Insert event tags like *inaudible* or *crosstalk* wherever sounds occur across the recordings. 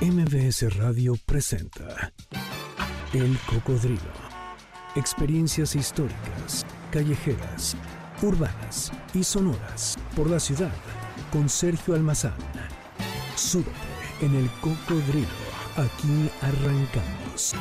MBS Radio presenta El Cocodrilo. Experiencias históricas, callejeras, urbanas y sonoras por la ciudad con Sergio Almazán. Súbete en El Cocodrilo. Aquí arrancamos.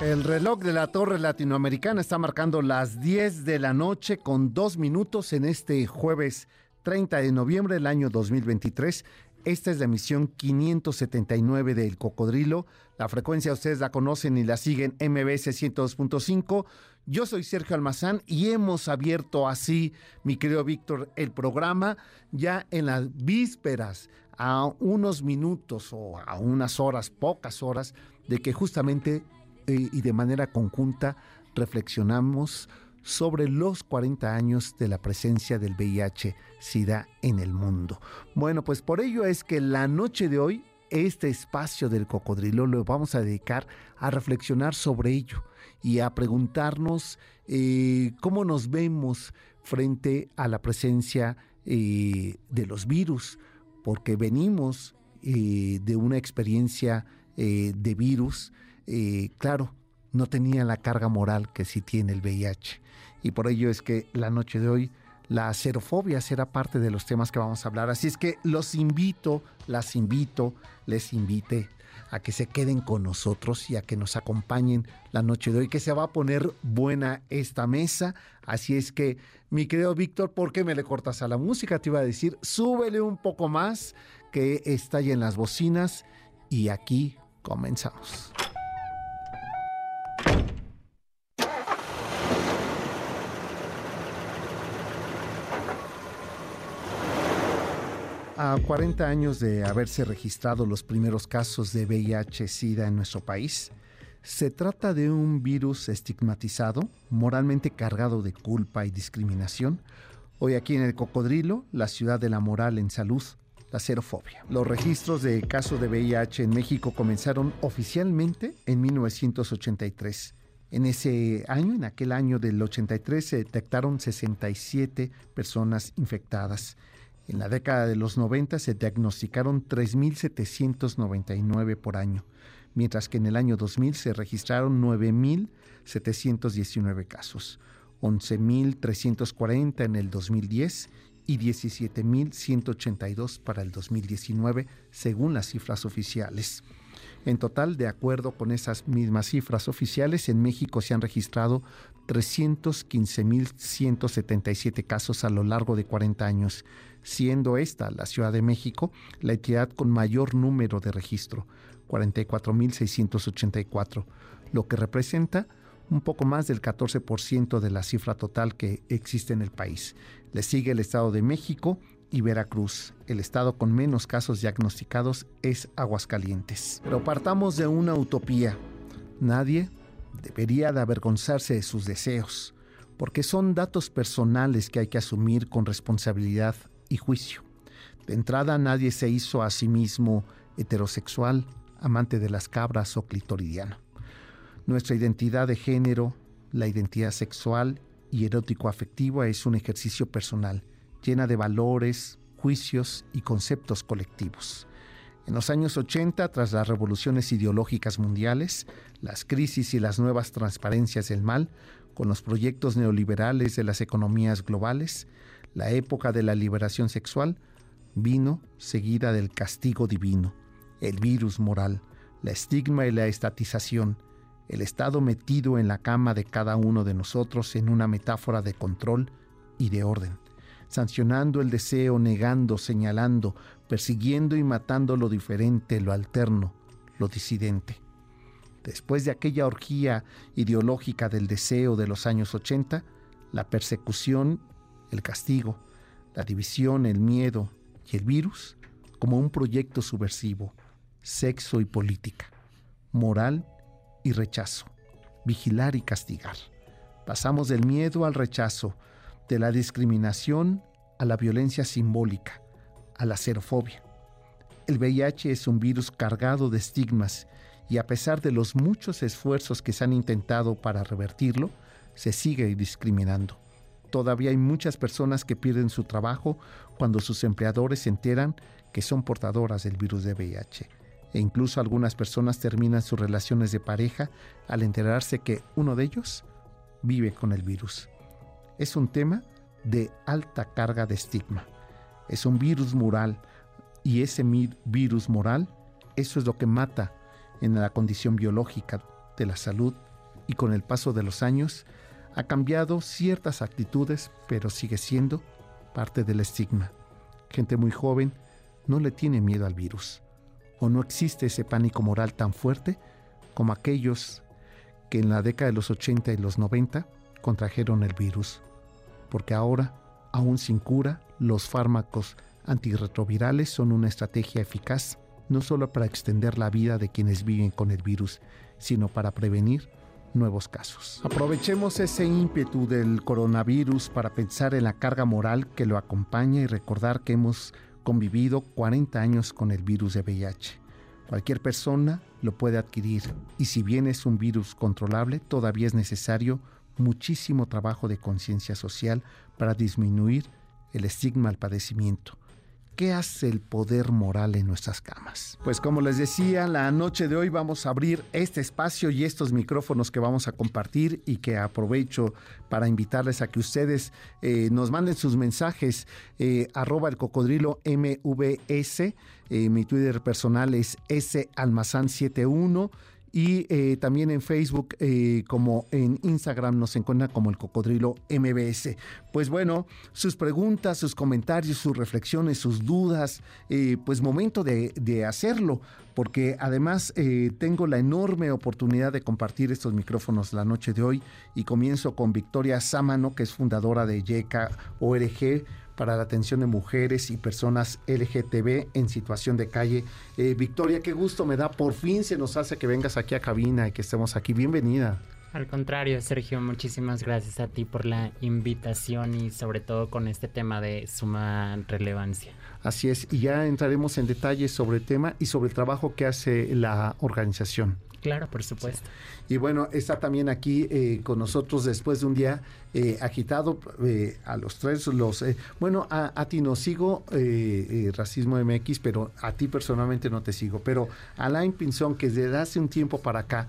El reloj de la Torre Latinoamericana está marcando las 10 de la noche con dos minutos en este jueves 30 de noviembre del año 2023. Esta es la emisión 579 del Cocodrilo. La frecuencia ustedes la conocen y la siguen MBS 102.5. Yo soy Sergio Almazán y hemos abierto así, mi querido Víctor, el programa ya en las vísperas, a unos minutos o a unas horas, pocas horas, de que justamente eh, y de manera conjunta reflexionamos sobre los 40 años de la presencia del VIH-Sida en el mundo. Bueno, pues por ello es que la noche de hoy, este espacio del cocodrilo lo vamos a dedicar a reflexionar sobre ello y a preguntarnos eh, cómo nos vemos frente a la presencia eh, de los virus, porque venimos eh, de una experiencia de virus, claro, no tenía la carga moral que sí tiene el VIH. Y por ello es que la noche de hoy la xerofobia será parte de los temas que vamos a hablar. Así es que los invito, las invito, les invite a que se queden con nosotros y a que nos acompañen la noche de hoy, que se va a poner buena esta mesa. Así es que, mi querido Víctor, ¿por qué me le cortas a la música? Te iba a decir, súbele un poco más, que está en las bocinas. Y aquí comenzamos. A 40 años de haberse registrado los primeros casos de VIH-Sida en nuestro país, se trata de un virus estigmatizado, moralmente cargado de culpa y discriminación. Hoy aquí en el Cocodrilo, la ciudad de la moral en salud, la xerofobia. Los registros de casos de VIH en México comenzaron oficialmente en 1983. En ese año, en aquel año del 83, se detectaron 67 personas infectadas. En la década de los 90 se diagnosticaron 3.799 por año, mientras que en el año 2000 se registraron 9.719 casos, 11.340 en el 2010 y 17.182 para el 2019, según las cifras oficiales. En total, de acuerdo con esas mismas cifras oficiales, en México se han registrado 315.177 casos a lo largo de 40 años, siendo esta la Ciudad de México la entidad con mayor número de registro, 44.684, lo que representa un poco más del 14% de la cifra total que existe en el país. Le sigue el Estado de México y Veracruz. El estado con menos casos diagnosticados es Aguascalientes. Pero partamos de una utopía. Nadie debería de avergonzarse de sus deseos, porque son datos personales que hay que asumir con responsabilidad y juicio. De entrada nadie se hizo a sí mismo heterosexual, amante de las cabras o clitoridiano. Nuestra identidad de género, la identidad sexual y erótico-afectiva es un ejercicio personal, llena de valores, juicios y conceptos colectivos. En los años 80, tras las revoluciones ideológicas mundiales, las crisis y las nuevas transparencias del mal, con los proyectos neoliberales de las economías globales, la época de la liberación sexual vino seguida del castigo divino, el virus moral, la estigma y la estatización, el estado metido en la cama de cada uno de nosotros en una metáfora de control y de orden, sancionando el deseo, negando, señalando, persiguiendo y matando lo diferente, lo alterno, lo disidente. Después de aquella orgía ideológica del deseo de los años 80, la persecución el castigo, la división, el miedo y el virus como un proyecto subversivo, sexo y política, moral y rechazo, vigilar y castigar. Pasamos del miedo al rechazo, de la discriminación a la violencia simbólica, a la xerofobia. El VIH es un virus cargado de estigmas y a pesar de los muchos esfuerzos que se han intentado para revertirlo, se sigue discriminando. Todavía hay muchas personas que pierden su trabajo cuando sus empleadores se enteran que son portadoras del virus de VIH. e incluso algunas personas terminan sus relaciones de pareja al enterarse que uno de ellos vive con el virus. Es un tema de alta carga de estigma. Es un virus moral y ese virus moral, eso es lo que mata en la condición biológica de la salud y con el paso de los años ha cambiado ciertas actitudes, pero sigue siendo parte del estigma. Gente muy joven no le tiene miedo al virus, o no existe ese pánico moral tan fuerte como aquellos que en la década de los 80 y los 90 contrajeron el virus, porque ahora, aún sin cura, los fármacos antirretrovirales son una estrategia eficaz no solo para extender la vida de quienes viven con el virus, sino para prevenir nuevos casos. Aprovechemos ese ímpetu del coronavirus para pensar en la carga moral que lo acompaña y recordar que hemos convivido 40 años con el virus de VIH. Cualquier persona lo puede adquirir y si bien es un virus controlable, todavía es necesario muchísimo trabajo de conciencia social para disminuir el estigma al padecimiento ¿Qué hace el poder moral en nuestras camas? Pues como les decía, la noche de hoy vamos a abrir este espacio y estos micrófonos que vamos a compartir y que aprovecho para invitarles a que ustedes eh, nos manden sus mensajes eh, arroba el cocodrilo MVS. Eh, mi Twitter personal es salmazán71 y eh, también en Facebook eh, como en Instagram nos encuentran como el cocodrilo MBS. Pues bueno, sus preguntas, sus comentarios, sus reflexiones, sus dudas, eh, pues momento de, de, hacerlo, porque además tengo la enorme oportunidad de compartir estos micrófonos la noche de hoy y comienzo con Victoria Sámano, que es fundadora de YECA ORG para la atención de mujeres y personas LGTB en situación de calle. Eh, Victoria, qué gusto me da. Por fin se nos hace que vengas aquí a cabina y que estemos aquí. Bienvenida. Al contrario, Sergio, muchísimas gracias a ti por la invitación y sobre todo con este tema de suma relevancia. Así es, y ya entraremos en detalles sobre el tema y sobre el trabajo que hace la organización. Claro, por supuesto. Y bueno, está también aquí eh, con nosotros después de un día eh, agitado eh, a los tres. Los bueno, a, ti no sigo Racismo MX, pero a ti personalmente no te sigo. Pero Alain Pinzón, que desde hace un tiempo para acá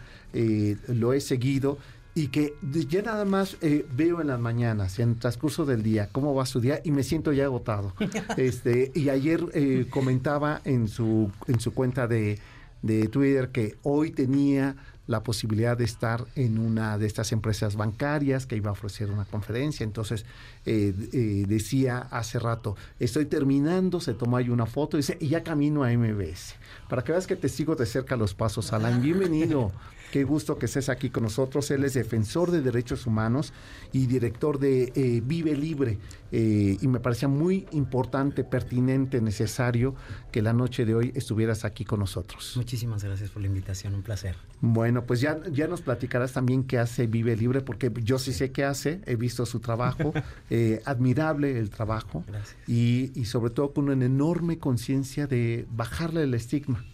lo he seguido y que ya nada más veo en las mañanas, en el transcurso del día, cómo va su día y me siento ya agotado. *laughs* este Y ayer comentaba en su, en su cuenta de de Twitter que hoy tenía la posibilidad de estar en una de estas empresas bancarias que iba a ofrecer una conferencia. Entonces eh, eh, decía hace rato, estoy terminando, se tomó ahí una foto y dice, y ya camino a MBS. Para que veas que te sigo de cerca los pasos, Alan. Bienvenido. *laughs* Qué gusto que estés aquí con nosotros. Él es defensor de derechos humanos y director de eh, Vive Libre. Eh, y me parecía muy importante, pertinente, necesario que la noche de hoy estuvieras aquí con nosotros. Muchísimas gracias por la invitación, un placer. Bueno, pues ya, ya nos platicarás también qué hace Vive Libre, porque yo sí sé qué hace, he visto su trabajo, *laughs* eh, admirable el trabajo. Gracias. Y, y sobre todo con una enorme conciencia de bajarle el estigma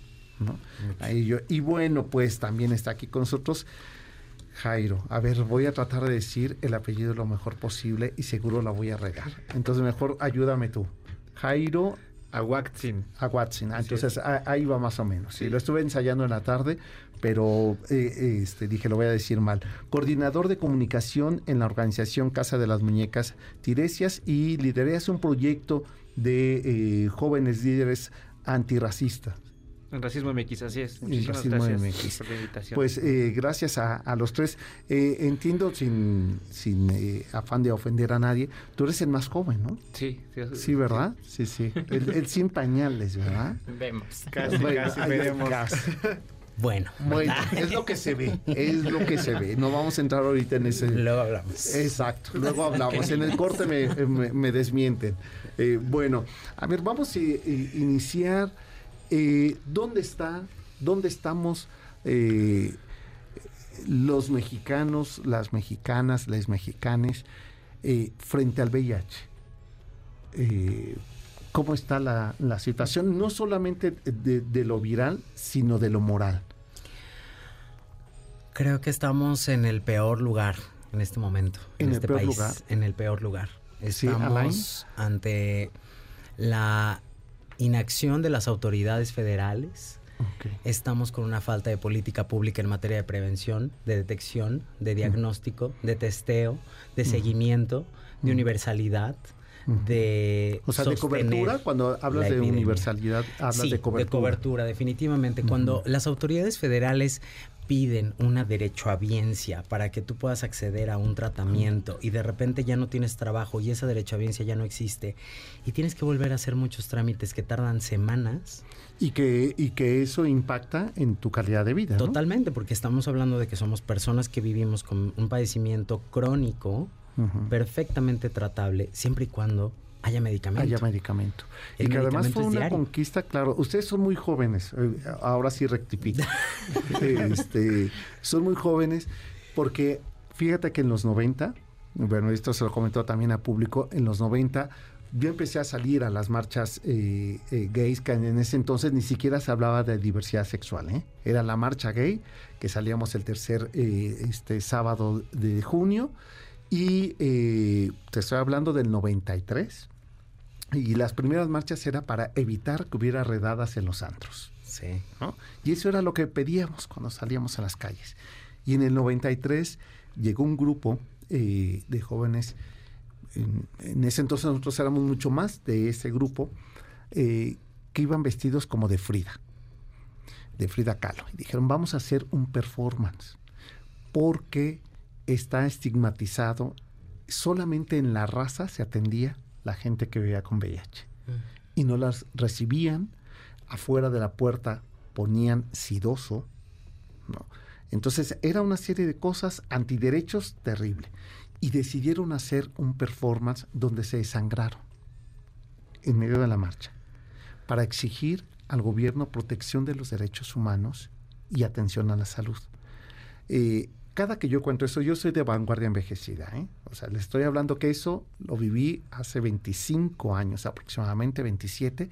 y bueno, pues también está aquí con nosotros Jairo. A ver, voy a tratar de decir el apellido lo mejor posible y seguro la voy a regar. Entonces mejor ayúdame tú. Jairo Aguatzin. Aguatzin. Ah, entonces ahí va más o menos. Sí, lo estuve ensayando en la tarde, pero eh, este, dije, lo voy a decir mal. Coordinador de comunicación en la organización Casa de las Muñecas Tiresias y lidereas un proyecto de eh, jóvenes líderes antirracistas. En Racismo MX, así es. Muchísimas gracias por la invitación. Pues eh, gracias a, los tres. Eh, entiendo, sin, sin eh, afán de ofender a nadie, tú eres el más joven, ¿no? Sí. Sí, ¿verdad? Sí, sí. El, sin pañales, ¿verdad? Vemos. Casi, casi veremos. Bueno, bueno, es lo que se ve, es lo que se ve. No vamos a entrar ahorita en ese. Luego hablamos. Exacto, luego hablamos. En el corte me, me desmienten. bueno, a ver, vamos a iniciar eh, ¿dónde está, dónde estamos eh, los mexicanos, las mexicanas, las mexicanes eh, frente al VIH? ¿Cómo está la, situación? No solamente de, lo viral, sino de lo moral. Creo que estamos en el peor lugar en este momento. En, este peor lugar. En el peor lugar. Estamos ante la inacción de las autoridades federales, Estamos con una falta de política pública en materia de prevención, de detección, de diagnóstico, de testeo, de seguimiento, de universalidad de o sea de cobertura cuando hablas de universalidad hablas de cobertura de cobertura. definitivamente. Cuando las autoridades federales piden una derechohabiencia para que tú puedas acceder a un tratamiento y de repente ya no tienes trabajo y esa derechohabiencia ya no existe y tienes que volver a hacer muchos trámites que tardan semanas. Y que, y que eso impacta en tu calidad de vida. Totalmente, porque estamos hablando de que somos personas que vivimos con un padecimiento crónico perfectamente tratable siempre y cuando haya medicamento. Haya medicamento. y que además fue una conquista, claro. Ustedes son muy jóvenes, eh, ahora sí rectifico. *laughs* este, son muy jóvenes porque fíjate que en los 90, bueno, esto se lo comentó también a público, en los 90 yo empecé a salir a las marchas eh, eh, gays, que en ese entonces ni siquiera se hablaba de diversidad sexual. ¿eh? Era la marcha gay, que salíamos el tercer este sábado de junio. Y te estoy hablando del 93. Y las primeras marchas era para evitar que hubiera redadas en los antros. Sí. Y eso era lo que pedíamos cuando salíamos a las calles. Y en el 93 llegó un grupo eh, de jóvenes, en, ese entonces nosotros éramos mucho más de ese grupo, eh, que iban vestidos como de Frida, de Frida Kahlo. Y dijeron, vamos a hacer un performance, porque está estigmatizado, solamente en la raza se atendía la gente que vivía con VIH. Mm. Y no las recibían, afuera de la puerta ponían sidoso, ¿no? Entonces era una serie de cosas antiderechos terrible. Y decidieron hacer un performance donde se desangraron en medio de la marcha para exigir al gobierno protección de los derechos humanos y atención a la salud. Eh, cada que yo cuento eso, yo soy de vanguardia envejecida. ¿eh? O sea, les estoy hablando que eso lo viví hace 25 años, aproximadamente 27.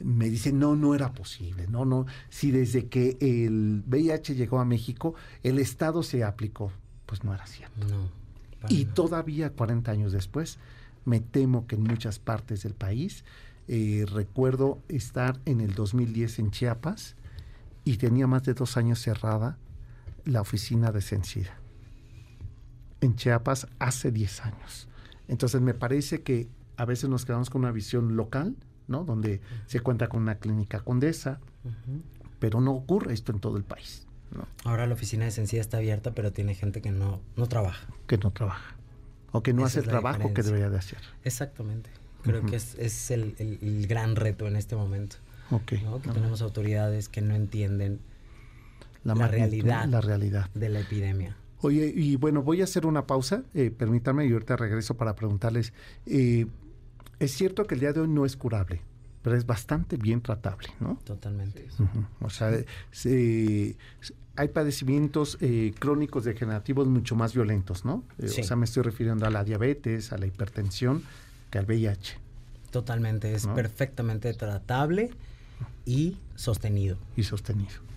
Me dicen, no, no era posible. No, no. Si desde que el VIH llegó a México, el Estado se aplicó, pues no era cierto. No, y todavía 40 años después, me temo que en muchas partes del país, eh, recuerdo estar en el 2010 en Chiapas y tenía más de dos años cerrada la oficina de Sencida en Chiapas hace 10 años. Entonces me parece que a veces nos quedamos con una visión local, ¿no? Donde se cuenta con una clínica condesa, pero no ocurre esto en todo el país. Ahora la oficina de Sencida está abierta, pero tiene gente que no, no trabaja. Que no trabaja. O que no hace el trabajo que debería de hacer. Exactamente. Creo que es, es el, el, gran reto en este momento. Okay. Que tenemos autoridades que no entienden la, realidad, la realidad de la epidemia. Oye, y bueno, voy a hacer una pausa, eh, permítanme, y ahorita regreso para preguntarles, eh, es cierto que el día de hoy no es curable, pero es bastante bien tratable, ¿no? Totalmente. O sea, hay padecimientos eh, crónicos degenerativos mucho más violentos, ¿no? O sea, me estoy refiriendo a la diabetes, a la hipertensión, que al VIH. Totalmente, es perfectamente tratable y sostenido. Y sostenido.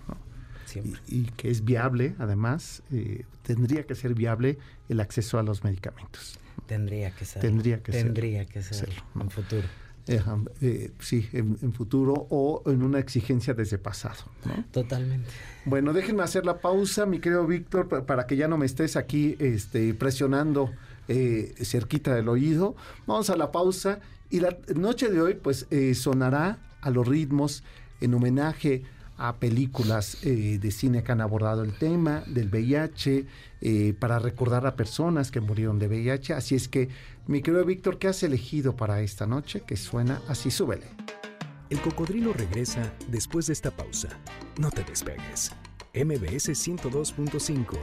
Y, que es viable, además, eh, tendría que ser viable el acceso a los medicamentos. Tendría que ser. Tendría que Tendría que ser en futuro. Eh, sí, en, futuro o en una exigencia desde pasado. Totalmente. Bueno, déjenme hacer la pausa, mi querido Víctor, para, que ya no me estés aquí este, presionando eh, cerquita del oído. Vamos a la pausa y la noche de hoy pues sonará a los ritmos en homenaje a películas eh, de cine que han abordado el tema del VIH, eh, para recordar a personas que murieron de VIH. Así es que, mi querido Víctor, ¿qué has elegido para esta noche? Que suena así, súbele. El cocodrilo regresa después de esta pausa. No te despegues. MBS 102.5.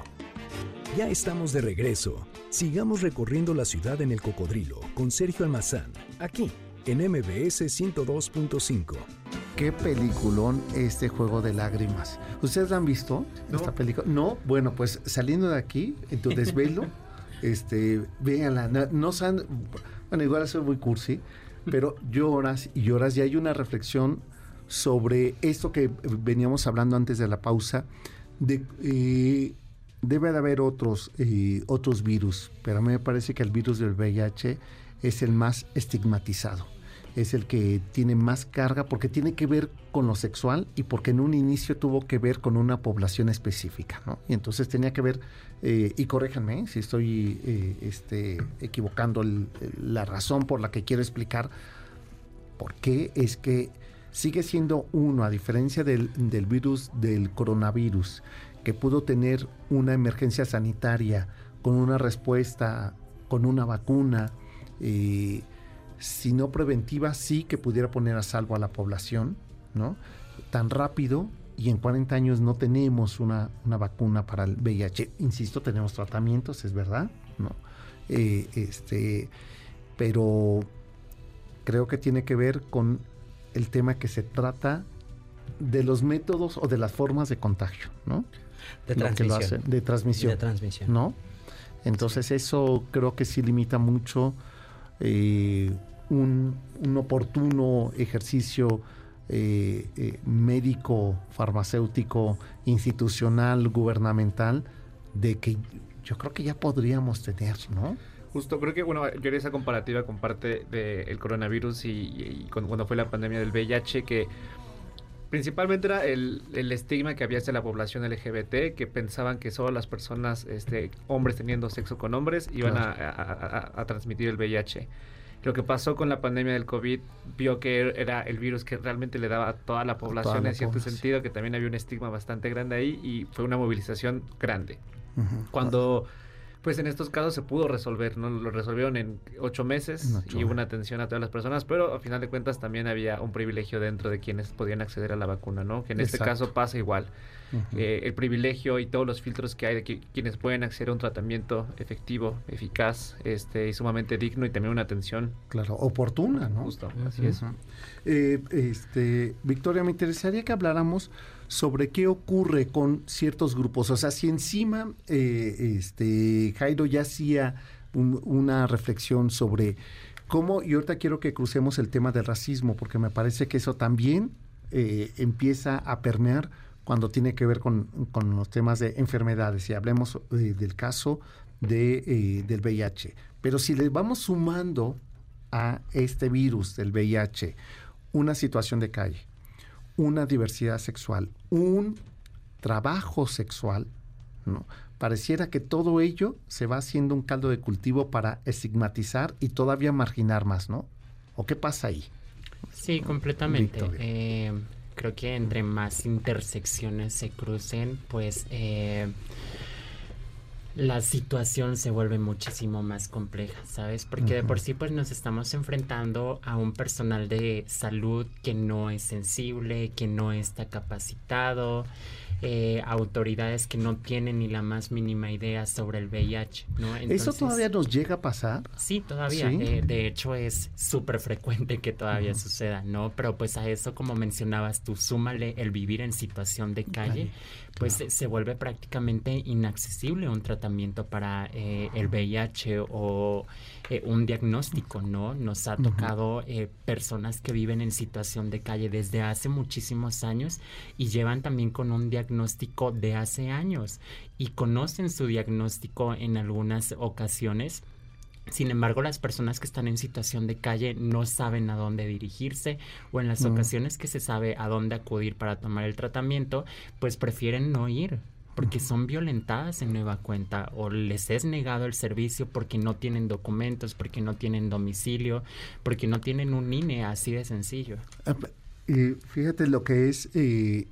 Ya estamos de regreso. Sigamos recorriendo la ciudad en el cocodrilo con Sergio Almazán, aquí en MBS 102.5 qué peliculón este juego de lágrimas. ¿Ustedes han visto esta película? No, bueno, pues saliendo de aquí, en tu desvelo, *laughs* este, véanla. No, no saben, bueno, igual soy muy cursi, pero lloras y lloras y hay una reflexión sobre esto que veníamos hablando antes de la pausa, de eh, debe de haber otros, eh, otros virus, pero a mí me parece que el virus del VIH es el más estigmatizado es el que tiene más carga porque tiene que ver con lo sexual y porque en un inicio tuvo que ver con una población específica, ¿no? Y entonces tenía que ver, eh, y corréjanme si estoy eh, este, equivocando la razón por la que quiero explicar por qué es que sigue siendo uno, a diferencia del, del virus, del coronavirus, que pudo tener una emergencia sanitaria con una respuesta, con una vacuna, eh, si no preventiva, sí que pudiera poner a salvo a la población, ¿no? Tan rápido y en 40 años no tenemos una, vacuna para el VIH. Insisto, tenemos tratamientos, es verdad, ¿no? Eh, este, pero creo que tiene que ver con el tema que se trata de los métodos o de las formas de contagio, ¿no? De transmisión. de transmisión. De transmisión. ¿No? Entonces eso creo que sí limita mucho eh, un, oportuno ejercicio eh, eh, médico, farmacéutico, institucional, gubernamental, de que yo creo que ya podríamos tener, ¿no? Justo, creo que, bueno, yo haría esa comparativa con parte del coronavirus y, cuando fue la pandemia del VIH, que principalmente era el, estigma que había hacia la población LGBT, que pensaban que solo las personas, este, hombres teniendo sexo con hombres, iban a, transmitir el VIH. Lo que pasó con la pandemia del COVID vio que era el virus que realmente le daba a toda la población en cierto sentido, que también había un estigma bastante grande ahí y fue una movilización grande. Cuando pues en estos casos se pudo resolver, ¿no? Lo resolvieron en ocho meses y hubo una atención a todas las personas, pero a final de cuentas también había un privilegio dentro de quienes podían acceder a la vacuna, ¿no? Que en este caso pasa igual. Eh, el privilegio y todos los filtros que hay de quienes pueden acceder a un tratamiento efectivo, eficaz, este, y sumamente digno y también una atención. Claro, oportuna, ¿no? Justo, así es. Eh, este, Victoria, me interesaría que habláramos sobre qué ocurre con ciertos grupos. O sea, si encima eh, este, Jairo ya hacía una reflexión sobre cómo, y ahorita quiero que crucemos el tema del racismo, porque me parece que eso también eh, empieza a permear cuando tiene que ver con, los temas de enfermedades. Y hablemos eh, del caso de, del VIH. Pero si le vamos sumando a este virus del VIH una situación de calle, una diversidad sexual, un trabajo sexual, ¿no? Pareciera que todo ello se va haciendo un caldo de cultivo para estigmatizar y todavía marginar más, ¿no? ¿O qué pasa ahí? Sí, completamente. Eh, creo que entre más intersecciones se crucen, pues eh, la situación se vuelve muchísimo más compleja, ¿sabes? Porque de por sí pues nos estamos enfrentando a un personal de salud que no es sensible, que no está capacitado, eh, autoridades que no tienen ni la más mínima idea sobre el VIH, ¿no? ¿Eso todavía nos llega a pasar? Sí, todavía. Eh, de hecho, es súper frecuente que todavía suceda, ¿no? Pero pues a eso, como mencionabas tú, súmale el vivir en situación de calle, pues se vuelve prácticamente inaccesible un tratamiento para eh, el VIH o eh, un diagnóstico, ¿no? Nos ha tocado eh, personas que viven en situación de calle desde hace muchísimos años y llevan también con un diagnóstico de hace años y conocen su diagnóstico en algunas ocasiones. Sin embargo, las personas que están en situación de calle no saben a dónde dirigirse o en las ocasiones que se sabe a dónde acudir para tomar el tratamiento, pues prefieren no ir porque son violentadas en nueva cuenta o les es negado el servicio porque no tienen documentos, porque no tienen domicilio, porque no tienen un INE, así de sencillo. Ah, fíjate lo que es eh,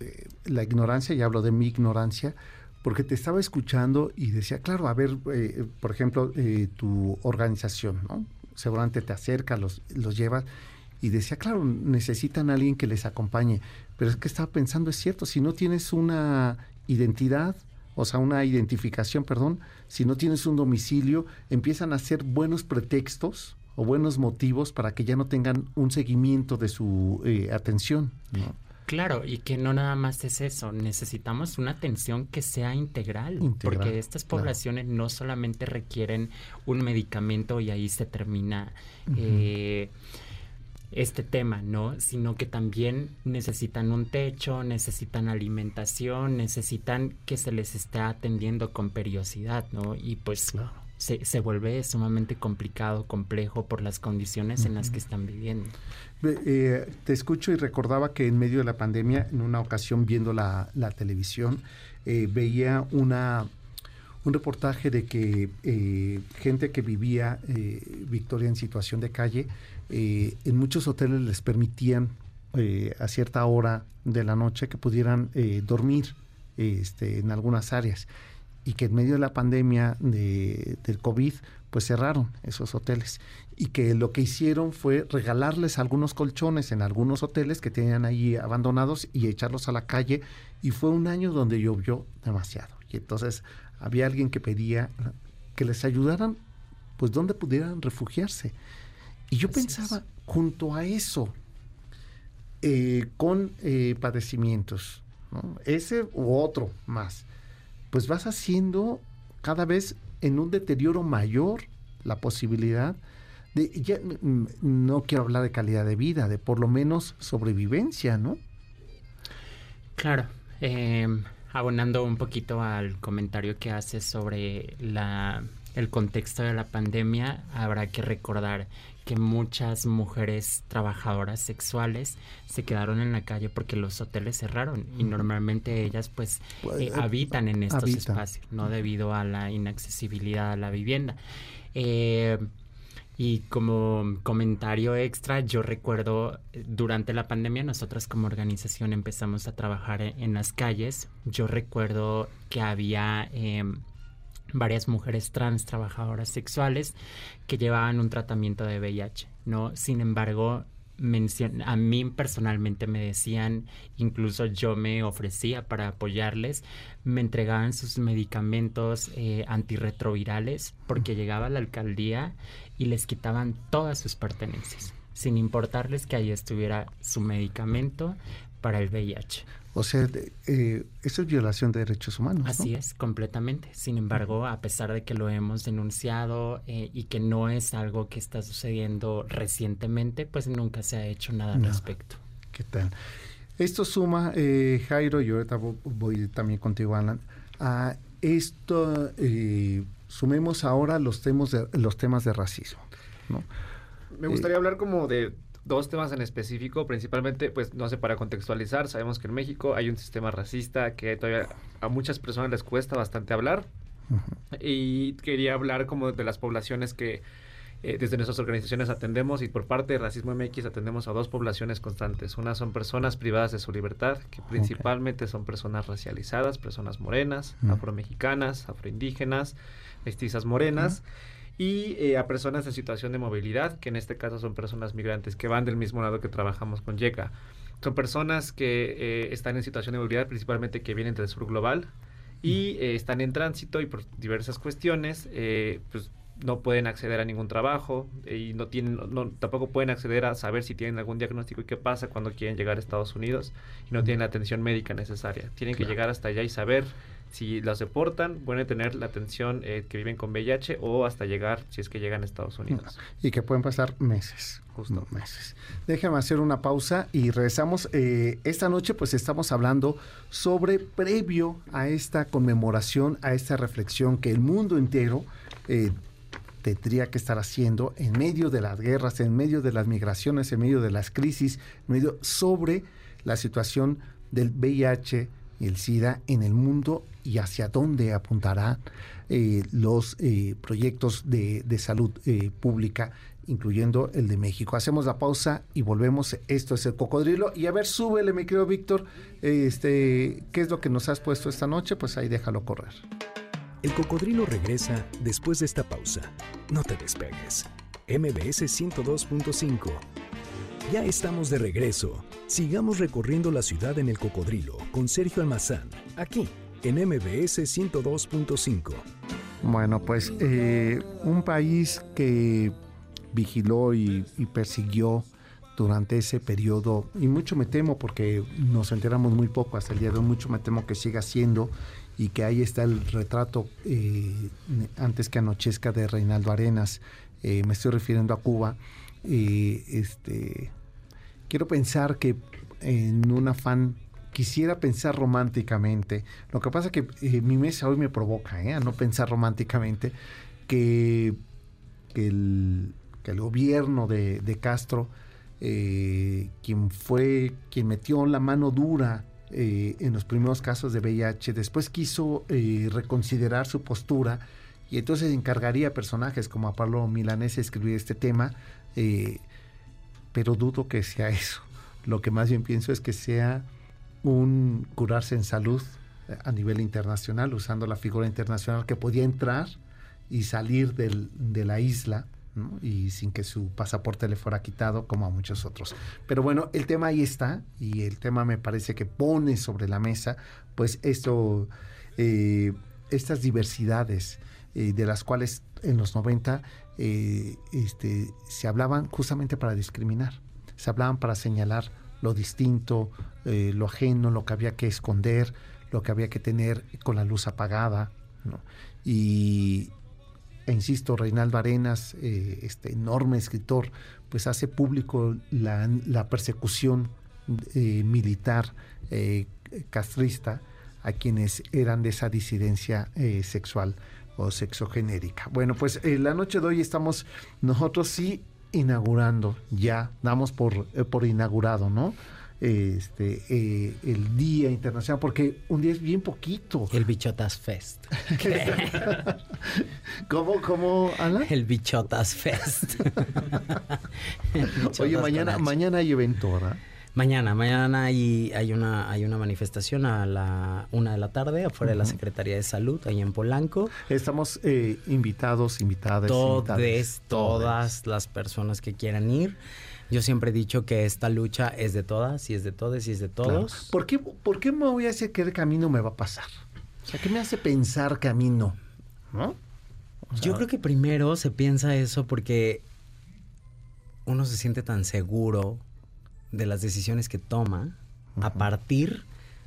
eh, la ignorancia, y hablo de mi ignorancia, porque te estaba escuchando y decía, claro, a ver, eh, por ejemplo, tu organización, ¿no? Seguramente te acerca, los, los llevas y decía, claro, necesitan a alguien que les acompañe. Pero es que estaba pensando, es cierto, si no tienes una identidad, o sea, una identificación, perdón, si no tienes un domicilio, empiezan a ser buenos pretextos o buenos motivos para que ya no tengan un seguimiento de su eh, atención. Claro, y que no nada más es eso, necesitamos una atención que sea integral, porque estas poblaciones no solamente requieren un medicamento y ahí se termina este tema, ¿no? Sino que también necesitan un techo, necesitan alimentación, necesitan que se les esté atendiendo con periodicidad, ¿no? Y pues se, se vuelve sumamente complicado, complejo por las condiciones en las que están viviendo. Eh, te escucho y recordaba que en medio de la pandemia, en una ocasión viendo la, televisión, eh, veía una un reportaje de que eh, gente que vivía Victoria en situación de calle, en muchos hoteles les permitían a cierta hora de la noche que pudieran dormir este, en algunas áreas y que en medio de la pandemia de, del COVID, pues cerraron esos hoteles. Y que lo que hicieron fue regalarles algunos colchones en algunos hoteles que tenían ahí abandonados y echarlos a la calle. Y fue un año donde llovió demasiado. Y entonces había alguien que pedía que les ayudaran pues donde pudieran refugiarse. Y yo pensaba junto a eso eh, con eh, padecimientos ese u otro más pues vas haciendo cada vez en un deterioro mayor la posibilidad de, ya, no quiero hablar de calidad de vida, de por lo menos sobrevivencia, ¿no? Claro. Em, abonando un poquito al comentario que haces sobre la, el contexto de la pandemia, habrá que recordar que muchas mujeres trabajadoras sexuales se quedaron en la calle porque los hoteles cerraron y normalmente ellas pues, pues eh, eh, habitan en estos espacios, no debido a la inaccesibilidad a la vivienda. Eh, y como comentario extra, yo recuerdo durante la pandemia nosotras como organización empezamos a trabajar en, las calles. Yo recuerdo que había em, varias mujeres trans trabajadoras sexuales que llevaban un tratamiento de VIH, ¿no? Sin embargo, a mí personalmente me decían, incluso yo me ofrecía para apoyarles, me entregaban sus medicamentos eh, antirretrovirales porque llegaba a la alcaldía y les quitaban todas sus pertenencias, sin importarles que ahí estuviera su medicamento para el VIH. O sea, eh, eso es violación de derechos humanos. Así es, completamente. Sin embargo, a pesar de que lo hemos denunciado eh, y que no es algo que está sucediendo recientemente, pues nunca se ha hecho nada al respecto. ¿Qué tal? Esto suma, eh, Jairo, yo ahorita voy también contigo, Alan, a esto, eh, sumemos ahora los temas de, los temas de racismo, ¿no? Me gustaría hablar como de dos temas en específico, principalmente, pues no sé, para contextualizar, sabemos que en México hay un sistema racista que todavía a muchas personas les cuesta bastante hablar. Y quería hablar como de las poblaciones que eh, desde nuestras organizaciones atendemos y por parte de Racismo MX atendemos a dos poblaciones constantes. Una son personas privadas de su libertad, que principalmente son personas racializadas, personas morenas, afromexicanas, afroindígenas, mestizas morenas y eh, a personas en situación de movilidad, que en este caso son personas migrantes que van del mismo lado que trabajamos con YECA. Son personas que eh, están en situación de movilidad, principalmente que vienen del sur global y eh, están en tránsito y por diversas cuestiones, pues no pueden acceder a ningún trabajo y no tienen, no, tampoco pueden acceder a saber si tienen algún diagnóstico y qué pasa cuando quieren llegar a Estados Unidos y no tienen la atención médica necesaria. Tienen que llegar hasta allá y saber si los deportan, pueden tener la atención eh, que viven con VIH o hasta llegar, si es que llegan a Estados Unidos. Y que pueden pasar meses. Justo. meses. Déjame hacer una pausa y regresamos. Eh, esta noche pues estamos hablando sobre previo a esta conmemoración, a esta reflexión que el mundo entero eh, tendría que estar haciendo en medio de las guerras, en medio de las migraciones, en medio de las crisis, en medio sobre la situación del VIH, el SIDA en el mundo y hacia dónde apuntarán eh, los eh, proyectos de, salud eh, pública, incluyendo el de México. Hacemos la pausa y volvemos. Esto es el cocodrilo. Y a ver, súbele, mi querido Víctor, este, ¿qué es lo que nos has puesto esta noche? Pues ahí déjalo correr. El cocodrilo regresa después de esta pausa. No te despegues. MBS 102.5 ya estamos de regreso. Sigamos recorriendo la ciudad en el cocodrilo con Sergio Almazán, aquí en MBS 102.5. Bueno, pues eh, un país que vigiló y, persiguió durante ese periodo, y mucho me temo porque nos enteramos muy poco hasta el día de hoy, mucho me temo que siga siendo y que ahí está el retrato eh, antes que anochezca de Reinaldo Arenas, eh, me estoy refiriendo a Cuba, este, quiero pensar que en un afán quisiera pensar románticamente. Lo que pasa es que eh, mi mesa hoy me provoca ¿eh? a no pensar románticamente. que, el, gobierno de, Castro, eh, quien fue, quien metió la mano dura en los primeros casos de VIH, después quiso reconsiderar su postura y entonces encargaría a personajes como a Pablo Milanés escribir este tema, pero dudo que sea eso. Lo que más bien pienso es que sea un curarse en salud a nivel internacional, usando la figura internacional que podía entrar y salir de la isla y sin que su pasaporte le fuera quitado como a muchos otros. Pero bueno, el tema ahí está y el tema me parece que pone sobre la mesa pues esto, eh, estas diversidades eh, de las cuales en los 90 eh, este, se hablaban justamente para discriminar, se hablaban para señalar lo distinto, lo ajeno, lo que había que esconder, lo que había que tener con la luz apagada. Y, e insisto, Reinaldo Arenas, eh, este enorme escritor, pues hace público la, persecución eh, militar eh, castrista a quienes eran de esa disidencia sexual o sexogenérica. Bueno, pues la noche de hoy estamos nosotros sí inaugurando, ya damos por, por inaugurado, ¿no? este, eh, el Día Internacional, porque un día es bien poquito. El Bichotas Fest. *laughs* ¿Cómo, cómo, Ana? El Bichotas Fest. *laughs* Oye, mañana, mañana hay evento, ¿verdad? Mañana, mañana hay, hay, una, hay una manifestación a la una de la tarde afuera de la Secretaría de Salud, ahí en Polanco. Estamos eh, invitados, invitadas. Todes, todas las personas que quieran ir. Yo siempre he dicho que esta lucha es de todas, y es de todos, y es de todos. ¿Por, qué, ¿Por qué me voy a hacer que el camino me va a pasar? O sea, ¿qué me hace pensar camino? ¿No? Yo creo que primero se piensa eso porque uno se siente tan seguro de las decisiones que toma a partir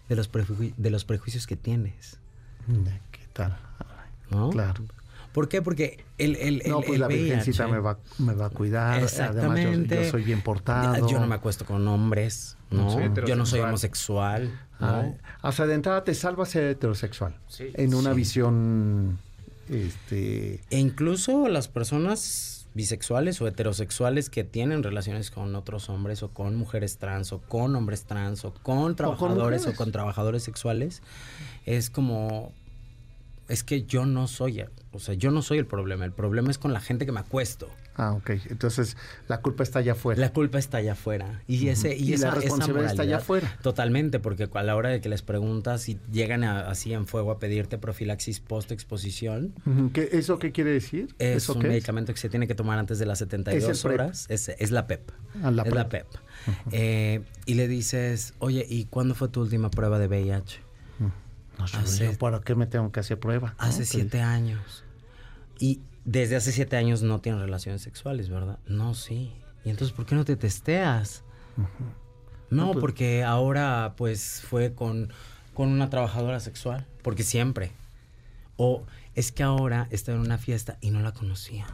de los, de los prejuicios que tienes. ¿Qué tal? ¿No? Claro. ¿Por qué? Porque el, el, no, pues la virgencita me va, me va a cuidar. Exactamente. yo, soy bien portado. Yo no me acuesto con hombres, ¿no? yo no soy homosexual. ¿no? hasta de entrada te salva ser heterosexual. Sí, en una visión... Este... E incluso las personas bisexuales o heterosexuales que tienen relaciones con otros hombres o con mujeres trans o con hombres trans o con trabajadores o con trabajadores sexuales, es como es que yo no soy, o sea, yo no soy el problema, el problema es con la gente que me acuesto. Ah, ok. Entonces la culpa está allá afuera. La culpa está allá afuera. Y, ese, y, esa, la responsabilidad está allá afuera. Totalmente, porque a la hora de que les preguntas y llegan así en fuego a pedirte profilaxis post-exposición. ¿Eso qué quiere decir? Es un medicamento que se tiene que tomar antes de las 72 horas. Es, es, la PEP. Ah, la es la PEP. Eh, y le dices, oye, ¿y cuándo fue tu última prueba de VIH? No sé, ¿para qué me tengo que hacer prueba? Hace siete años. Y desde hace siete años no tienen relaciones sexuales, ¿verdad? No, sí. ¿Y entonces por qué no te testeas? No, pues porque ahora pues fue con, con una trabajadora sexual, porque siempre. O es que ahora está en una fiesta y no la conocía.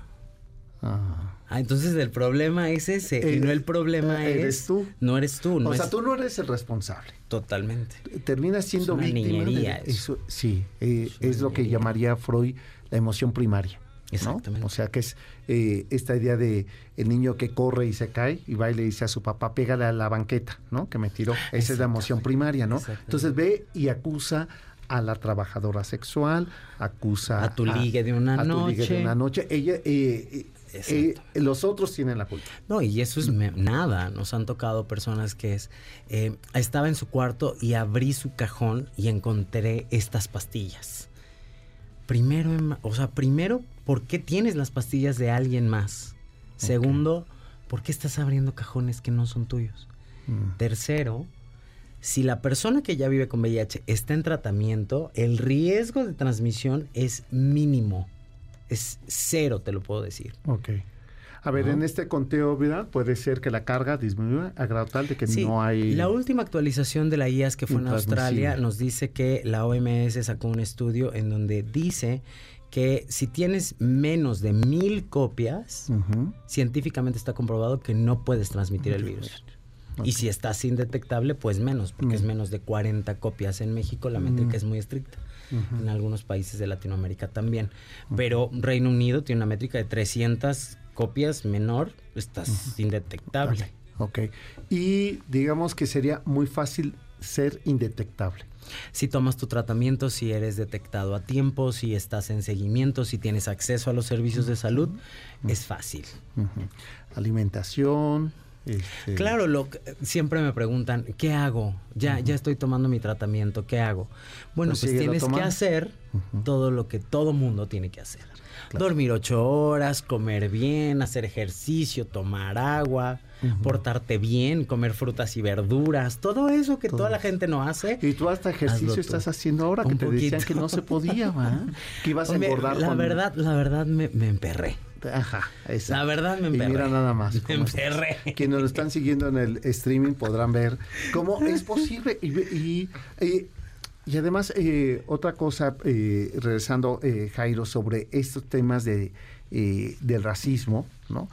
Ah. ah, entonces el problema es ese y no el problema eh, es tú. No eres tú. No o sea, tú no eres el responsable. Totalmente. Terminas siendo víctima. De eso. Sí, eh, es, lo que llamaría Freud la emoción primaria. Exactamente. O sea, que es eh, esta idea de el niño que corre y se cae y va y le dice a su papá, pégale a la banqueta, ¿no? Que me tiró. Esa es la emoción primaria, ¿no? Entonces ve y acusa a la trabajadora sexual, acusa a tu ligue de una noche. Tu ligue de una noche. Ella, eh, eh, los otros tienen la culpa. No, y eso es nada. Nos han tocado personas que es. Estaba en su cuarto y abrí su cajón y encontré estas pastillas. Primero, o sea, primero, ¿por qué tienes las pastillas de alguien más? Segundo, ¿por qué estás abriendo cajones que no son tuyos? Mm. Tercero, si la persona que ya vive con VIH está en tratamiento, el riesgo de transmisión es mínimo es cero, te lo puedo decir. Ok. A ver, en este conteo viral puede ser que la carga disminuya a grado tal de que no hay... La última actualización de la IAS que fue en Australia nos dice que la OMS sacó un estudio en donde dice que si tienes menos de mil copias, científicamente está comprobado que no puedes transmitir el virus. Y si estás indetectable, pues menos, porque es menos de 40 copias en México, la métrica es muy estricta. En algunos países de Latinoamérica también. Pero Reino Unido tiene una métrica de 300 copias menor, estás indetectable. ok. Y digamos que sería muy fácil ser indetectable. Si tomas tu tratamiento, si eres detectado a tiempo, si estás en seguimiento, si tienes acceso a los servicios de salud, es fácil. Alimentación. Este... Claro, lo, siempre me preguntan, ¿qué hago? Ya, ya estoy tomando mi tratamiento, ¿qué hago? Bueno, pues, pues tienes que hacer todo lo que todo mundo tiene que hacer. Dormir ocho horas, comer bien, hacer ejercicio, tomar agua, portarte bien, comer frutas y verduras, todo eso que toda la gente no hace. Y tú hasta ejercicio estás haciendo ahora, que te decían que no se podía, ¿va? que ibas a engordar. La verdad, la verdad me, emperré. Ajá, esa. La verdad me emperré. Y mira nada más. Me emperré. Quienes lo están siguiendo en el streaming podrán ver cómo es posible. y, y y además, eh, otra cosa, eh, regresando, eh, Jairo, sobre estos temas de, del racismo, ¿no?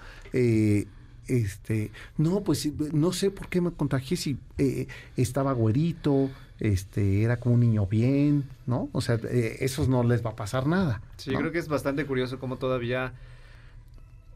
este, no, pues no sé por qué me contagié si estaba güerito, este, era como un niño bien, ¿no? O sea, esos no les va a pasar nada. Sí, yo creo que es bastante curioso cómo todavía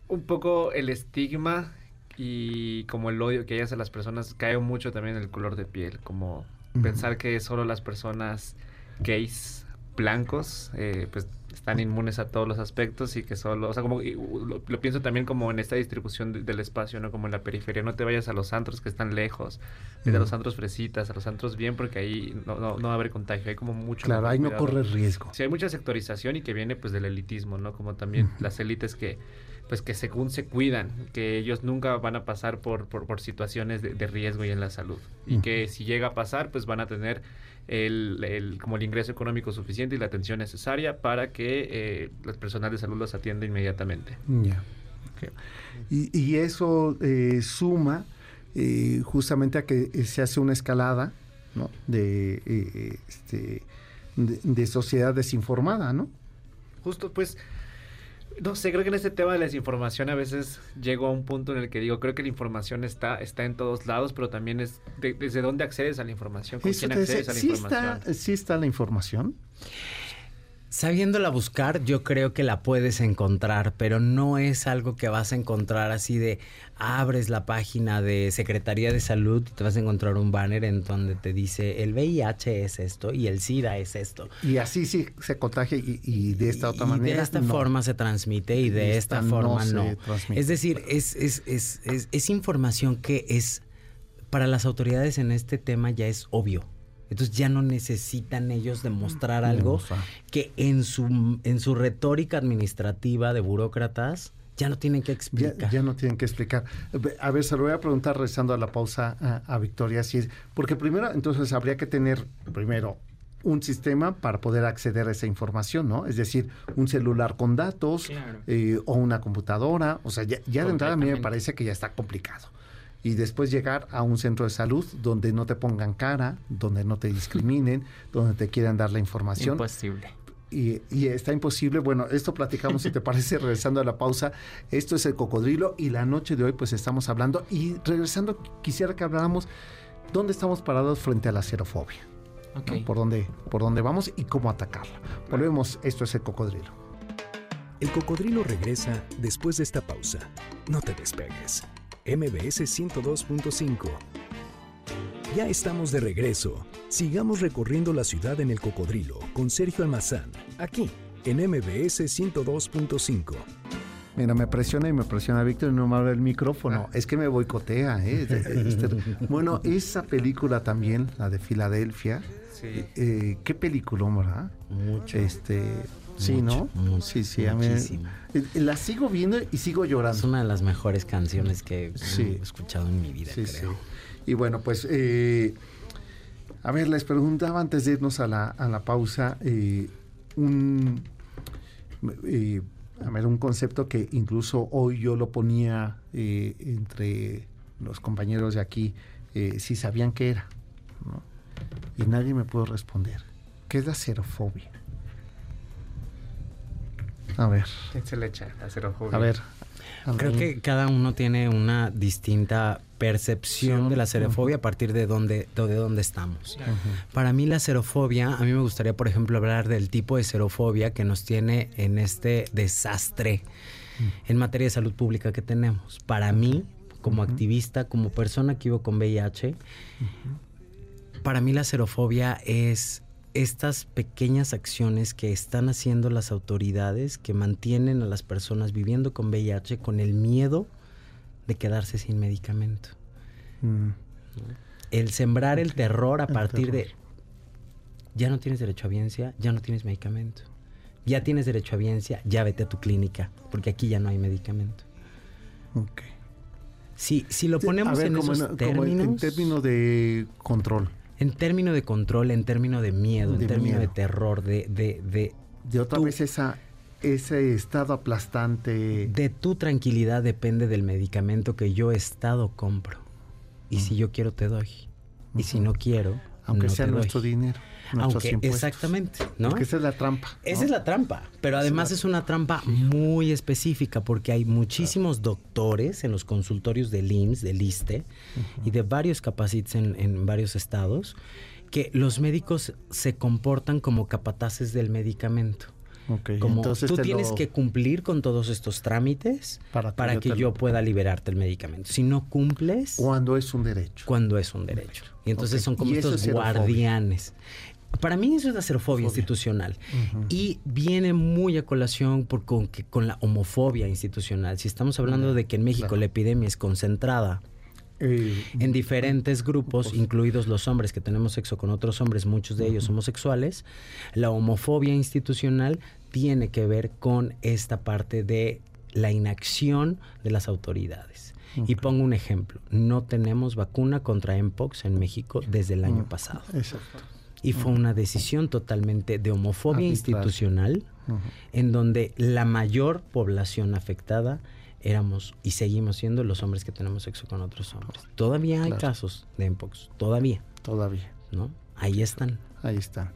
un poco el estigma y como el odio que hay hacia las personas cae mucho también en el color de piel, como Pensar que solo las personas gays blancos eh, pues están inmunes a todos los aspectos y que solo, o sea, como lo, pienso también como en esta distribución del espacio, ¿no? Como en la periferia, no te vayas a los antros que están lejos, a los antros fresitas, a los antros bien, porque ahí no, no, va a haber contagio, hay como mucho... Claro, ahí no corre riesgo. Sí, hay mucha sectorización y que viene pues del elitismo, ¿no? Como también las élites que pues que según se cuidan, que ellos nunca van a pasar por, por, situaciones de, riesgo y en la salud. Y que si llega a pasar, pues van a tener el, el, como el ingreso económico suficiente y la atención necesaria para que eh, el personal de salud los atienda inmediatamente. Ya. Y, y, eso eh, suma eh, justamente a que se hace una escalada ¿no? de, eh, este, de, de sociedad desinformada, ¿no? Justo, pues no sé, creo que en este tema de la desinformación a veces llego a un punto en el que digo, creo que la información está, está en todos lados, pero también es desde dónde accedes a la información, con quién accedes a la información. Está, ¿Sí está la información? Sabiéndola buscar, yo creo que la puedes encontrar, pero no es algo que vas a encontrar así de abres la página de Secretaría de Salud y te vas a encontrar un banner en donde te dice el VIH es esto y el SIDA es esto. Y así sí se contagia y, de esta otra manera. De esta forma se transmite y de esta, forma no. Es decir, es, es, es, es información que es para las autoridades en este tema ya es obvio. Entonces ya no necesitan ellos demostrar algo que en su, en su retórica administrativa de burócratas ya no tienen que explicar. Ya, no tienen que explicar. A ver, se lo voy a preguntar rezando a la pausa a, Victoria. Si es, porque primero, entonces habría que tener, primero, un sistema para poder acceder a esa información, ¿no? Es decir, un celular con datos eh, o una computadora. O sea, ya, ya de entrada a mí me parece que ya está complicado y después llegar a un centro de salud donde no te pongan cara, donde no te discriminen, *laughs* donde te quieran dar la información. Imposible. Y, y, está imposible. Bueno, esto platicamos, si te *laughs* parece, regresando a la pausa. Esto es el cocodrilo y la noche de hoy pues estamos hablando y regresando quisiera que habláramos dónde estamos parados frente a la xerofobia. ¿Por, dónde, ¿Por dónde vamos y cómo atacarla? Volvemos, esto es el cocodrilo. El cocodrilo regresa después de esta pausa. No te despegues. MBS 102.5. Ya estamos de regreso. Sigamos recorriendo la ciudad en el cocodrilo con Sergio Almazán, aquí en MBS 102.5. Mira, me presiona y me presiona Víctor y no me abre el micrófono. Ah. Es que me boicotea. ¿eh? *laughs* Este, bueno, esa película también, la de Filadelfia. Sí. Eh, ¿Qué película, verdad? Mucho. Este, Sí, ¿no? sí, sí, a mí, eh, la sigo viendo y sigo llorando. Es una de las mejores canciones que he escuchado en mi vida, creo. Y bueno, pues, eh, a ver, les preguntaba antes de irnos a la, a la pausa, eh, un, a ver, un concepto que incluso hoy yo lo ponía entre los compañeros de aquí, si sabían qué era, ¿no? Y nadie me pudo responder. ¿Qué es la xerofobia? A ver. ¿Quién se le echa? A ver. Creo que cada uno tiene una distinta percepción de la xerofobia a partir de dónde, de dónde estamos. Para mí la xerofobia, a mí me gustaría, por ejemplo, hablar del tipo de xerofobia que nos tiene en este desastre en materia de salud pública que tenemos. Para mí, como activista, como persona que vivo con VIH, para mí la xerofobia es estas pequeñas acciones que están haciendo las autoridades que mantienen a las personas viviendo con VIH con el miedo de quedarse sin medicamento. Mm. El sembrar el terror a partir de ya no tienes derecho a biencia, ya no tienes medicamento. Ya tienes derecho a biencia, ya vete a tu clínica, porque aquí ya no hay medicamento. Ok. Si, si lo ponemos en esos términos... en términos de control en términos de control, en términos de miedo, en términos de terror, de... De, de, de otra vez esa, ese estado aplastante. De tu tranquilidad depende del medicamento que yo estado compro. Y si yo quiero, te doy. Y si no quiero, aunque no sea nuestro dinero. Aunque, exactamente, ¿no? Porque esa es la trampa. Esa es la trampa, pero además es, una trampa muy específica porque hay muchísimos doctores en los consultorios del IMSS, del ISTE y de varios capacites en, varios estados que los médicos se comportan como capataces del medicamento. como tú tienes que cumplir con todos estos trámites para que, yo, pueda liberarte el medicamento. Si no cumples... Cuando es un derecho. Cuando es un derecho. Y entonces son como estos guardianes. Para mí eso es la xerofobia institucional. Y viene muy a colación por, con, con la homofobia institucional. Si estamos hablando de que en México la epidemia es concentrada eh, en diferentes grupos, incluidos los hombres que tenemos sexo con otros hombres, muchos de ellos homosexuales, la homofobia institucional tiene que ver con esta parte de la inacción de las autoridades. Y pongo un ejemplo, no tenemos vacuna contra MPOX en México desde el año pasado. Exacto y fue una decisión totalmente de homofobia institucional, en donde la mayor población afectada éramos y seguimos siendo los hombres que tenemos sexo con otros hombres. Todavía hay casos de Mpox, todavía. Todavía. ¿No? Ahí están. Ahí están.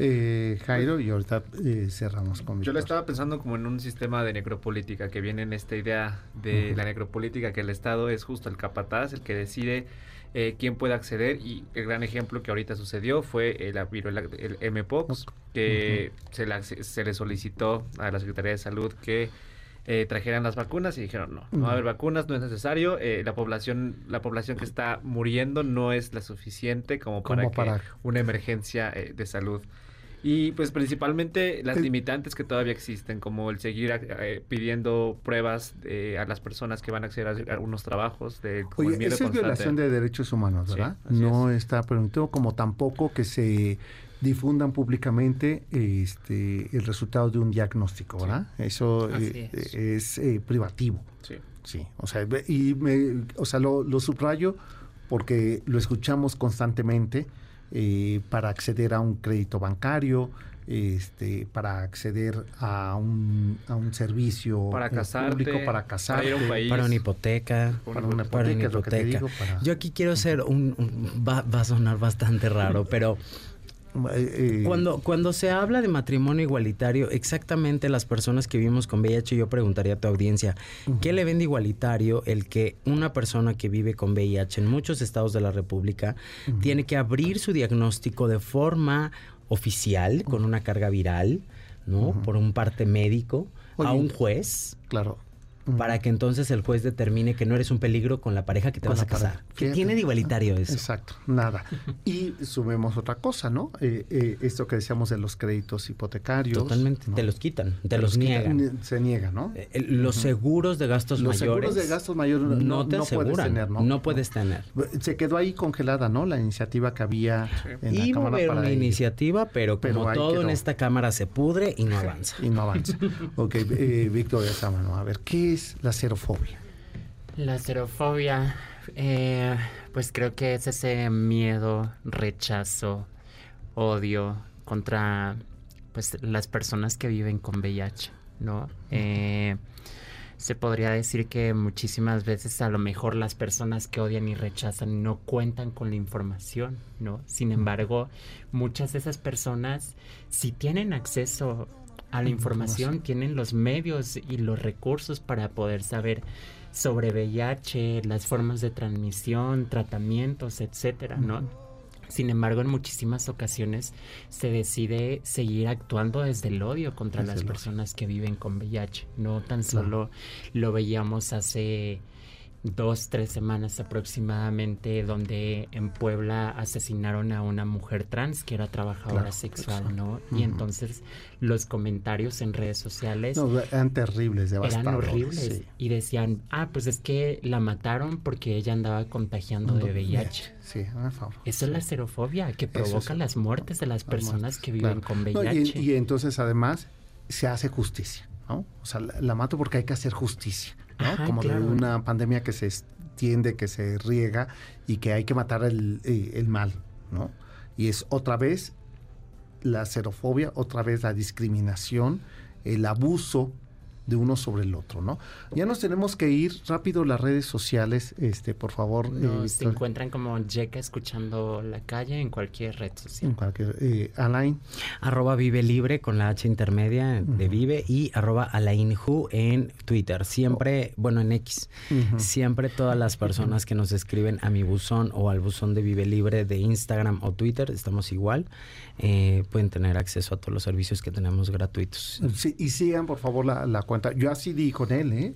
Eh, Jairo, y ahorita eh, cerramos con Yo lo estaba pensando como en un sistema de necropolítica, que viene en esta idea de la necropolítica, que el Estado es justo el capataz, el que decide eh, quién puede acceder y el gran ejemplo que ahorita sucedió fue el, el MPOX, que se, se, le solicitó a la Secretaría de Salud que eh, trajeran las vacunas y dijeron no, no va a haber vacunas, no es necesario, eh, la población la población que está muriendo no es la suficiente como para, para... una emergencia de salud y pues principalmente las limitantes que todavía existen, como el seguir eh, pidiendo pruebas a las personas que van a acceder a algunos trabajos. De, Oye, esa es violación de derechos humanos, ¿verdad? no está permitido, como tampoco que se difundan públicamente este el resultado de un diagnóstico, ¿verdad? Eso eh, es, eh, privativo. Sí. Sí, o sea, y me, o sea, lo, lo subrayo porque lo escuchamos constantemente eh, para acceder a un crédito bancario, este, para acceder a un, a un servicio para público, para casarte, para, una hipoteca, para una hipoteca. Yo aquí quiero ser un, va, va, a sonar bastante raro, *laughs* pero eh, cuando, cuando se habla de matrimonio igualitario, exactamente las personas que vivimos con VIH, yo preguntaría a tu audiencia, ¿qué le vende igualitario el que una persona que vive con VIH en muchos estados de la República tiene que abrir su diagnóstico de forma oficial, con una carga viral, ¿no? Por un parte médico, a un juez. Claro para que entonces el juez determine que no eres un peligro con la pareja que te vas a casar. ¿Qué tiene de igualitario eso? Exacto, nada. Y sumemos otra cosa, ¿no? Eh, eh, esto que decíamos de los créditos hipotecarios. Totalmente, te los quitan, te, los, niegan. se niega, ¿no? Eh, los seguros de gastos mayores. Los seguros de gastos mayores no, te puedes tener, ¿no? No puedes tener. Se quedó ahí congelada, ¿no? La iniciativa que había en la Cámara a haber una iniciativa, pero, como todo en esta Cámara se pudre y no *laughs* avanza. Y no avanza. ok, Victoria Sámano, a ver, ¿qué es la xerofobia? La xerofobia, eh, pues creo que es ese miedo, rechazo, odio contra pues las personas que viven con VIH, ¿no? Eh, se podría decir que muchísimas veces a lo mejor las personas que odian y rechazan no cuentan con la información, ¿no? Sin embargo, muchas de esas personas, si tienen acceso a la información, tienen los medios y los recursos para poder saber sobre VIH, las formas de transmisión, tratamientos, etcétera, ¿no? Sin embargo, en muchísimas ocasiones se decide seguir actuando desde el odio contra las personas que viven con VIH. No tan solo lo veíamos hace dos, tres semanas aproximadamente, donde en Puebla asesinaron a una mujer trans que era trabajadora sexual, ¿no? Y entonces los comentarios en redes sociales... No, eran terribles, Eran horribles. Y decían, ah, pues es que la mataron porque ella andaba contagiando de VIH. Sí, favor. Eso es la xerofobia que provoca las muertes de las personas que viven con VIH. y, entonces además se hace justicia, ¿no? O sea, la mato porque hay que hacer justicia. Como de una pandemia que se extiende, que se riega y que hay que matar el, el mal, ¿no? Y es otra vez la xerofobia, otra vez la discriminación, el abuso de uno sobre el otro, ¿no? Ya nos tenemos que ir rápido las redes sociales, este, por favor. Nos se encuentran como Jeca escuchando la calle en cualquier red social. En cualquier, eh, Alain. Arroba Vive Libre con la H intermedia de Vive y arroba Alainhu en Twitter. Siempre, bueno, en X. Siempre todas las personas que nos escriben a mi buzón o al buzón de Vive Libre de Instagram o Twitter, estamos igual, eh, pueden tener acceso a todos los servicios que tenemos gratuitos. Sí, y sigan, por favor, la, la cuenta yo así di con él, ¿eh?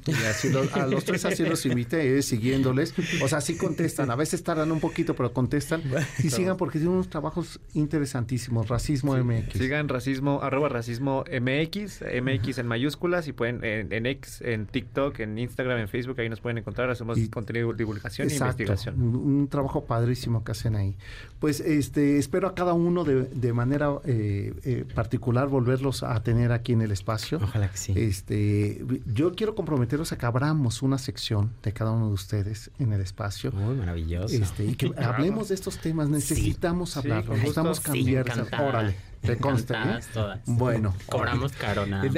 a los tres así los invité, ¿eh? siguiéndoles. O sea, sí contestan. A veces tardan un poquito, pero contestan. *laughs* Y sigan porque tienen unos trabajos interesantísimos. Racismo MX. Sigan racismo, arroba racismo MX, MX en mayúsculas y pueden en, en, X, en TikTok, en Instagram, en Facebook, ahí nos pueden encontrar. Hacemos contenido de divulgación e investigación. Un, trabajo padrísimo que hacen ahí. Pues este espero a cada uno de, de manera eh, eh, particular volverlos a tener aquí en el espacio. Ojalá que sí. Este, yo quiero comprometeros a que abramos una sección de cada uno de ustedes en el espacio. Muy maravilloso. Este, y que hablemos de estos temas. Necesitamos hablar, necesitamos cambiar. Órale. Te consta. ¿eh? Bueno. Cobramos caro nada.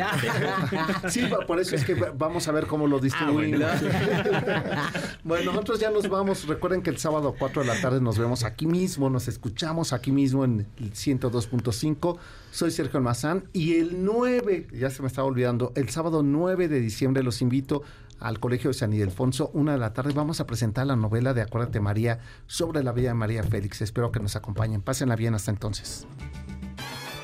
*laughs* sí, por eso es que vamos a ver cómo lo distribuimos. Ah, *laughs* bueno. nosotros ya nos vamos. Recuerden que el sábado a 4 de la tarde nos vemos aquí mismo, nos escuchamos aquí mismo en el 102.5. Soy Sergio Almazán y el 9, ya se me estaba olvidando, el sábado 9 de diciembre los invito al Colegio de San Ildefonso, una de la tarde, vamos a presentar la novela de Acuérdate María sobre la vida de María Félix. Espero que nos acompañen. Pásenla bien hasta entonces.